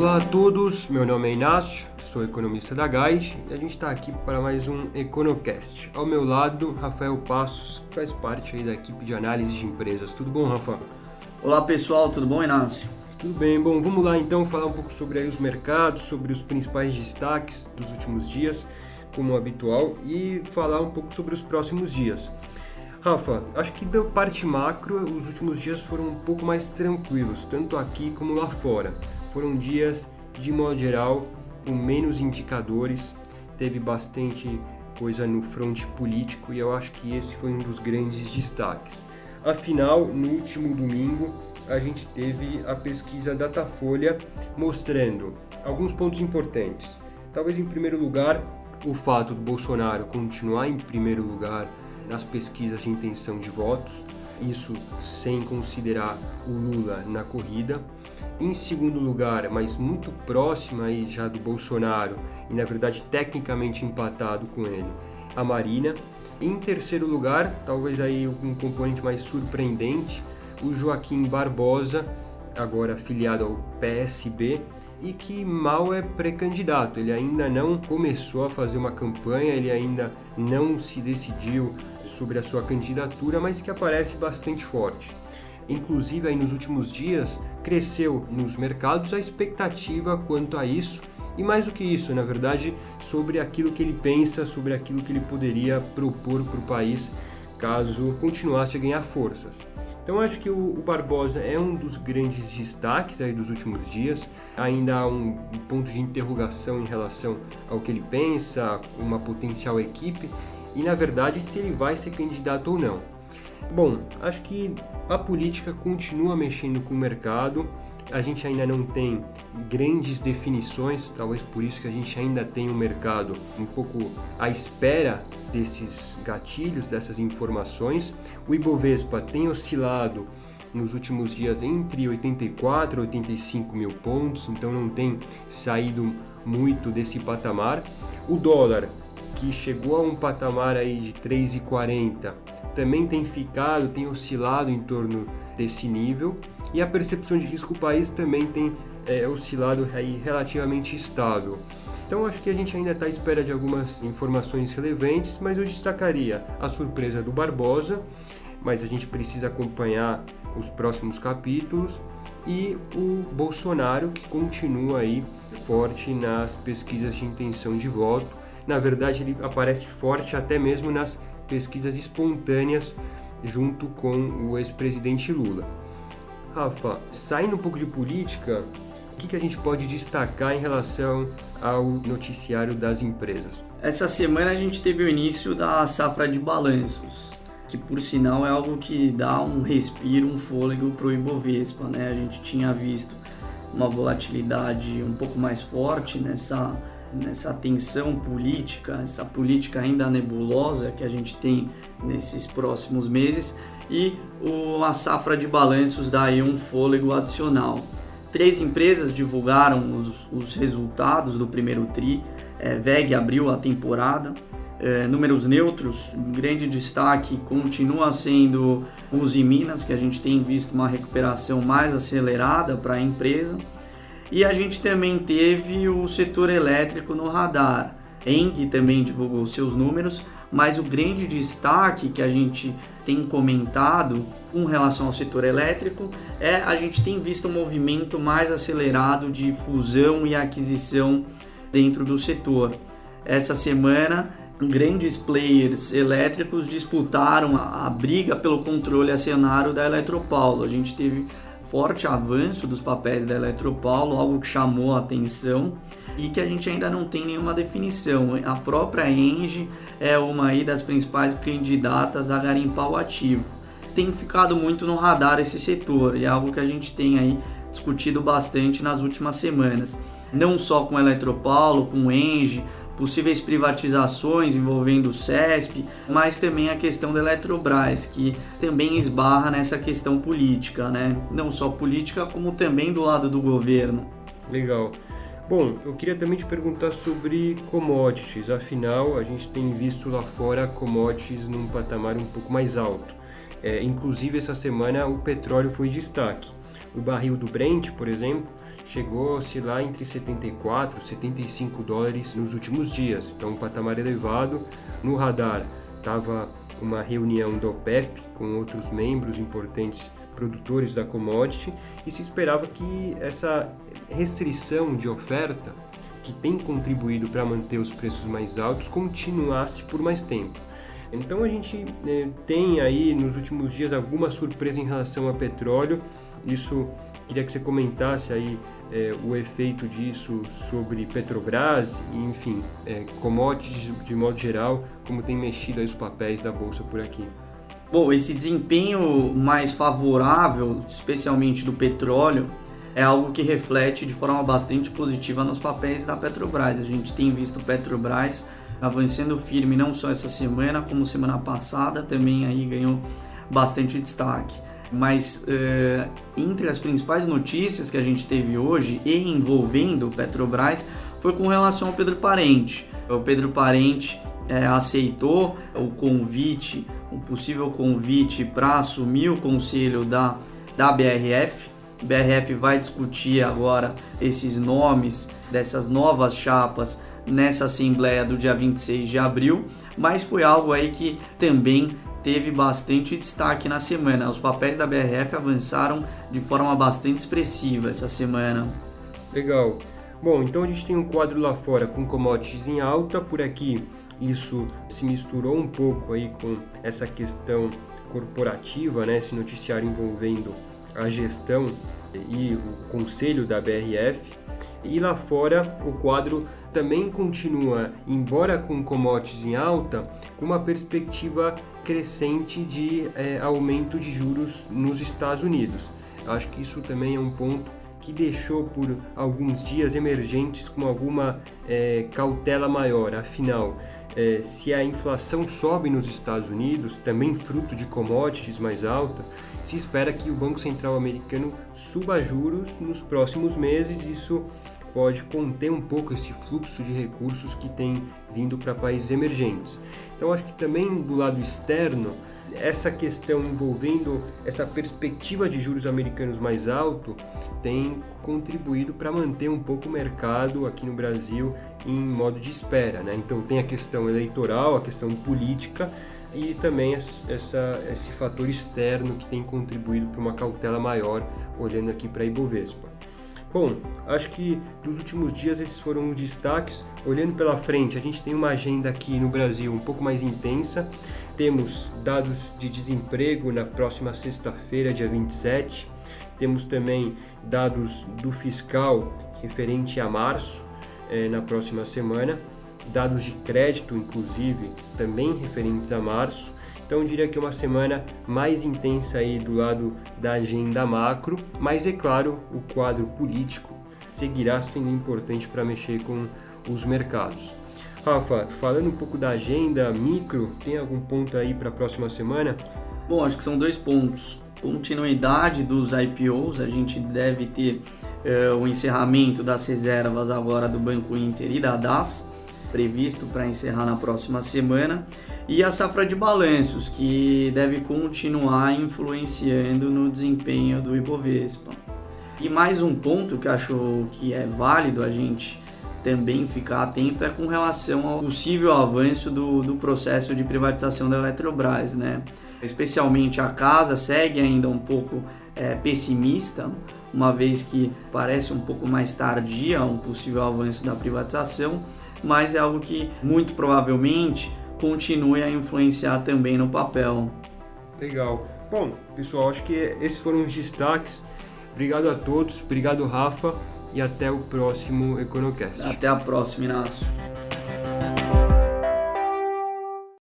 Olá a todos, meu nome é Inácio, sou economista da Guide e a gente está aqui para mais um EconoCast. Ao meu lado, Rafael Passos, que faz parte da equipe de análise de empresas. Tudo bom, Rafa? Olá pessoal, tudo bom, Inácio? Tudo bem, bom, vamos lá então falar um pouco sobre os mercados, sobre os principais destaques dos últimos dias, como habitual, e falar um pouco sobre os próximos dias. Rafa, acho que da parte macro, os últimos dias foram um pouco mais tranquilos, tanto aqui como lá fora. Foram dias, de modo geral, com menos indicadores, teve bastante coisa no fronte político e eu acho que esse foi um dos grandes destaques. Afinal, no último domingo, a gente teve a pesquisa Datafolha mostrando alguns pontos importantes. Talvez em primeiro lugar, o fato do Bolsonaro continuar em primeiro lugar nas pesquisas de intenção de votos, isso sem considerar o Lula na corrida. Em segundo lugar, mas muito próximo aí já do Bolsonaro e na verdade tecnicamente empatado com ele, a Marina. Em terceiro lugar, talvez aí um componente mais surpreendente, o Joaquim Barbosa, agora afiliado ao PSB, e que mal é pré-candidato. Ele ainda não começou a fazer uma campanha, ele ainda não se decidiu sobre a sua candidatura, mas que aparece bastante forte. Inclusive, aí nos últimos dias, cresceu nos mercados a expectativa quanto a isso, e mais do que isso, na verdade, sobre aquilo que ele pensa, sobre aquilo que ele poderia propor para o país caso continuasse a ganhar forças. Então acho que o, Barbosa é um dos grandes destaques aí dos últimos dias. Ainda há um, ponto de interrogação em relação ao que ele pensa, uma potencial equipe e na verdade se ele vai ser candidato ou não. Bom, acho que a política continua mexendo com o mercado a gente ainda não tem grandes definições, talvez por isso que a gente ainda tem um mercado um pouco à espera desses gatilhos, dessas informações. O Ibovespa tem oscilado nos últimos dias entre 84 e 85 mil pontos, então não tem saído muito desse patamar. O dólar, que chegou a um patamar aí de 3,40, também tem ficado, tem oscilado em torno desse nível e a percepção de risco do país também tem é, oscilado aí relativamente estável. Então acho que a gente ainda está à espera de algumas informações relevantes, mas eu destacaria a surpresa do Barbosa, mas a gente precisa acompanhar os próximos capítulos e o Bolsonaro que continua aí forte nas pesquisas de intenção de voto. Na verdade, ele aparece forte até mesmo nas pesquisas espontâneas junto com o ex-presidente Lula. Rafa, saindo um pouco de política, o que, que a gente pode destacar em relação ao noticiário das empresas? Essa semana a gente teve o início da safra de balanços, que por sinal é algo que dá um respiro, um fôlego para o Ibovespa. Né? A gente tinha visto uma volatilidade um pouco mais forte nessa nessa tensão política, essa política ainda nebulosa que a gente tem nesses próximos meses e a safra de balanços dá aí um fôlego adicional. Três empresas divulgaram os, os resultados do primeiro TRI, é, VEG abriu a temporada, é, números neutros, grande destaque continua sendo os Minas, que a gente tem visto uma recuperação mais acelerada para a empresa. E a gente também teve o setor elétrico no radar. Eng também divulgou seus números, mas o grande destaque que a gente tem comentado com relação ao setor elétrico é a gente tem visto um movimento mais acelerado de fusão e aquisição dentro do setor. Essa semana, grandes players elétricos disputaram a, a briga pelo controle acionário da Eletropaulo. A gente teve forte avanço dos papéis da Eletropaulo, algo que chamou a atenção e que a gente ainda não tem nenhuma definição. A própria Engie é uma das principais candidatas a garimpar o ativo. Tem ficado muito no radar esse setor e é algo que a gente tem aí discutido bastante nas últimas semanas. Não só com a Eletropaulo, com Engie, possíveis privatizações envolvendo o CESP, mas também a questão da Eletrobras, que também esbarra nessa questão política, né? Não só política, como também do lado do governo. Legal. Bom, eu queria também te perguntar sobre commodities. Afinal, a gente tem visto lá fora commodities num patamar um pouco mais alto. É, inclusive, essa semana o petróleo foi destaque. O barril do Brent, por exemplo, chegou a oscilar entre 74 e 75 dólares nos últimos dias. Então, um patamar elevado. No radar estava uma reunião do OPEP com outros membros importantes produtores da commodity e se esperava que essa restrição de oferta que tem contribuído para manter os preços mais altos continuasse por mais tempo. Então a gente é, tem aí nos últimos dias alguma surpresa em relação ao petróleo. Isso queria que você comentasse aí é, o efeito disso sobre Petrobras e enfim, é, commodities de modo geral, como tem mexido aí os papéis da bolsa por aqui. Bom, esse desempenho mais favorável, especialmente do petróleo, é algo que reflete de forma bastante positiva nos papéis da Petrobras. A gente tem visto Petrobras avançando firme não só essa semana, como semana passada também aí ganhou bastante destaque. Mas uh, entre as principais notícias que a gente teve hoje e envolvendo Petrobras foi com relação ao Pedro Parente. O Pedro Parente é, aceitou o convite, um possível convite para assumir o conselho da, da BRF. A BRF vai discutir agora esses nomes dessas novas chapas nessa assembleia do dia 26 de abril, mas foi algo aí que também teve bastante destaque na semana. Os papéis da BRF avançaram de forma bastante expressiva essa semana. Legal. Bom, então a gente tem um quadro lá fora com commodities em alta, por aqui isso se misturou um pouco aí com essa questão corporativa, né, esse noticiário envolvendo a gestão e o conselho da BRF. E lá fora o quadro também continua, embora com commodities em alta, com uma perspectiva crescente de é, aumento de juros nos Estados Unidos. Acho que isso também é um ponto que deixou por alguns dias emergentes com alguma é, cautela maior. Afinal, é, se a inflação sobe nos Estados Unidos, também fruto de commodities mais alta, se espera que o Banco Central americano suba juros nos próximos meses. Isso pode conter um pouco esse fluxo de recursos que tem vindo para países emergentes. Então, acho que também do lado externo, essa questão envolvendo essa perspectiva de juros americanos mais alto tem contribuído para manter um pouco o mercado aqui no Brasil em modo de espera. Né? Então, tem a questão eleitoral, a questão política e também essa, esse fator externo que tem contribuído para uma cautela maior olhando aqui para a Ibovespa. Bom, acho que dos últimos dias esses foram os destaques. Olhando pela frente, a gente tem uma agenda aqui no Brasil um pouco mais intensa. Temos dados de desemprego na próxima sexta-feira, dia 27. Temos também dados do fiscal referente a março, eh, na próxima semana. Dados de crédito, inclusive, também referentes a março. Então eu diria que é uma semana mais intensa aí do lado da agenda macro, mas é claro, o quadro político seguirá sendo importante para mexer com os mercados. Rafa, falando um pouco da agenda micro, tem algum ponto aí para a próxima semana? Bom, acho que são dois pontos. Continuidade dos IPOs, a gente deve ter uh, o encerramento das reservas agora do Banco Inter e da DAS, previsto para encerrar na próxima semana, e a safra de balanços, que deve continuar influenciando no desempenho do Ibovespa. E mais um ponto que acho que é válido a gente também ficar atento é com relação ao possível avanço do, do processo de privatização da Eletrobras, né? Especialmente a casa segue ainda um pouco é, pessimista, uma vez que parece um pouco mais tardia um possível avanço da privatização, mas é algo que muito provavelmente continue a influenciar também no papel. Legal. Bom, pessoal, acho que esses foram os destaques. Obrigado a todos, obrigado Rafa e até o próximo Econocast. Até a próxima, Inácio.